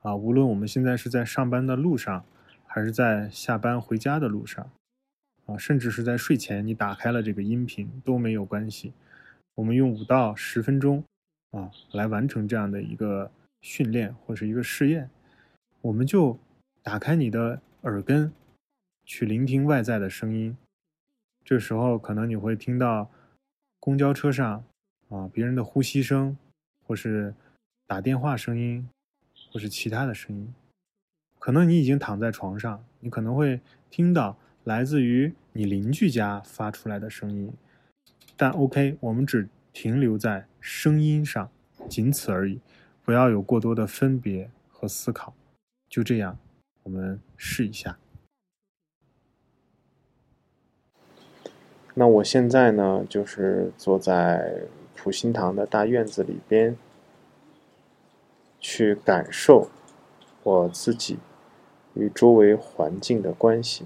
啊，无论我们现在是在上班的路上，还是在下班回家的路上，啊，甚至是在睡前你打开了这个音频都没有关系。我们用五到十分钟啊来完成这样的一个训练或是一个试验，我们就打开你的耳根，去聆听外在的声音。这时候可能你会听到公交车上啊别人的呼吸声，或是打电话声音，或是其他的声音。可能你已经躺在床上，你可能会听到来自于你邻居家发出来的声音。但 OK，我们只停留在声音上，仅此而已，不要有过多的分别和思考。就这样，我们试一下。那我现在呢，就是坐在普心堂的大院子里边，去感受我自己与周围环境的关系。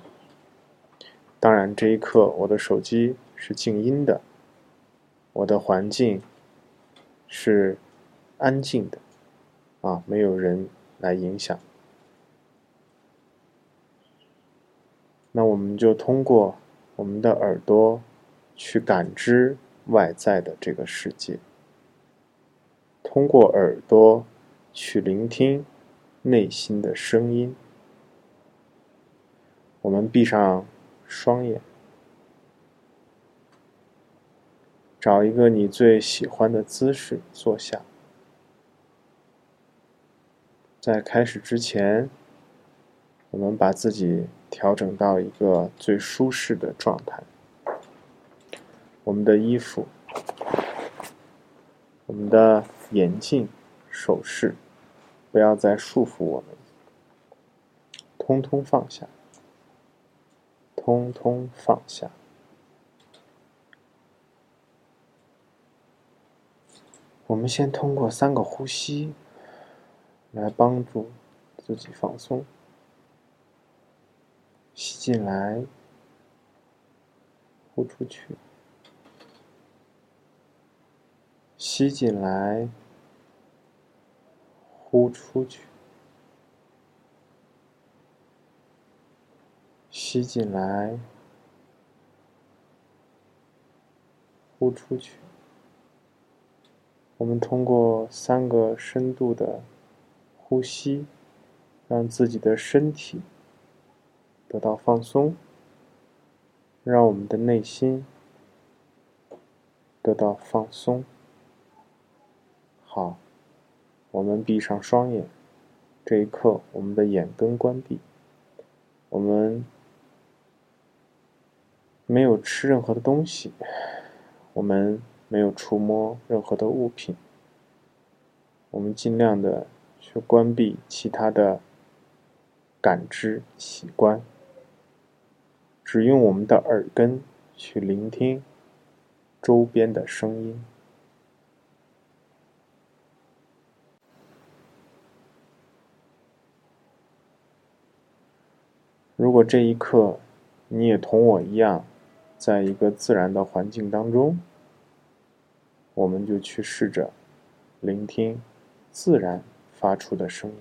当然，这一刻我的手机是静音的，我的环境是安静的，啊，没有人来影响。那我们就通过。我们的耳朵去感知外在的这个世界，通过耳朵去聆听内心的声音。我们闭上双眼，找一个你最喜欢的姿势坐下。在开始之前，我们把自己。调整到一个最舒适的状态。我们的衣服、我们的眼镜、手势，不要再束缚我们，通通放下，通通放下。我们先通过三个呼吸来帮助自己放松。吸进来，呼出去；吸进来，呼出去；吸进来，呼出去。我们通过三个深度的呼吸，让自己的身体。得到放松，让我们的内心得到放松。好，我们闭上双眼，这一刻，我们的眼根关闭，我们没有吃任何的东西，我们没有触摸任何的物品，我们尽量的去关闭其他的感知器官。只用我们的耳根去聆听周边的声音。如果这一刻你也同我一样，在一个自然的环境当中，我们就去试着聆听自然发出的声音。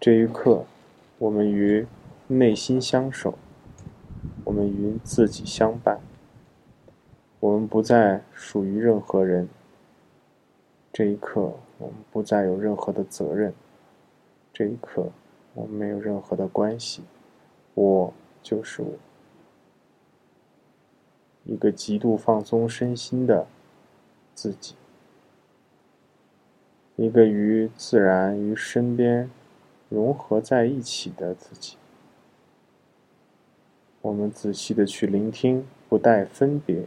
这一刻，我们与内心相守，我们与自己相伴，我们不再属于任何人。这一刻，我们不再有任何的责任。这一刻，我们没有任何的关系。我就是我，一个极度放松身心的自己，一个与自然、与身边。融合在一起的自己，我们仔细的去聆听，不带分别。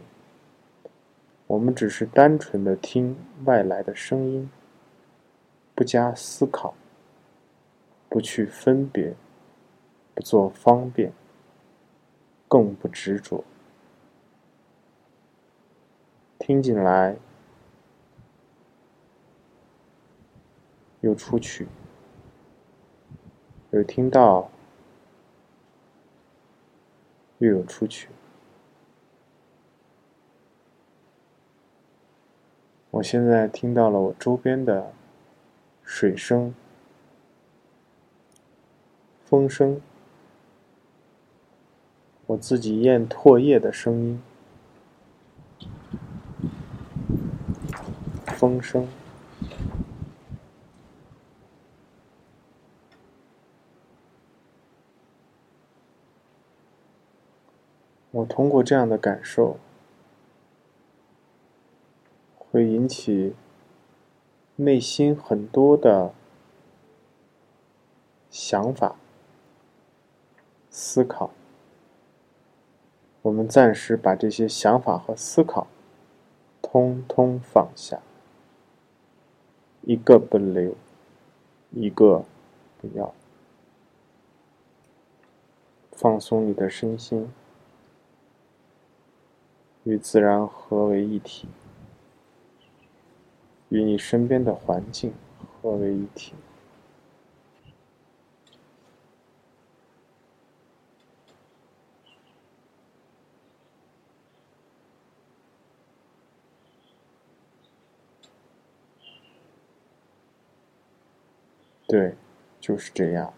我们只是单纯的听外来的声音，不加思考，不去分别，不做方便，更不执着。听进来，又出去。有听到，又有出去。我现在听到了我周边的水声、风声，我自己咽唾液的声音，风声。我通过这样的感受，会引起内心很多的想法、思考。我们暂时把这些想法和思考通通放下，一个不留，一个不要，放松你的身心。与自然合为一体，与你身边的环境合为一体。对，就是这样，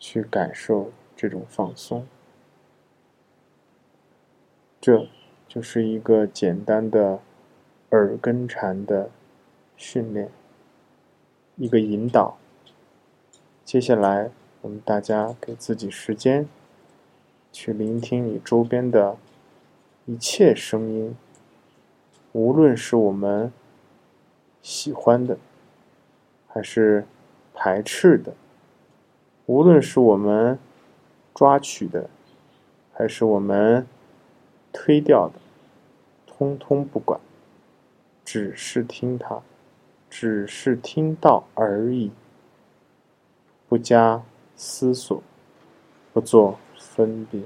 去感受这种放松。这就是一个简单的耳根禅的训练，一个引导。接下来，我们大家给自己时间，去聆听你周边的一切声音，无论是我们喜欢的，还是排斥的；无论是我们抓取的，还是我们。推掉的，通通不管，只是听他，只是听到而已，不加思索，不做分别。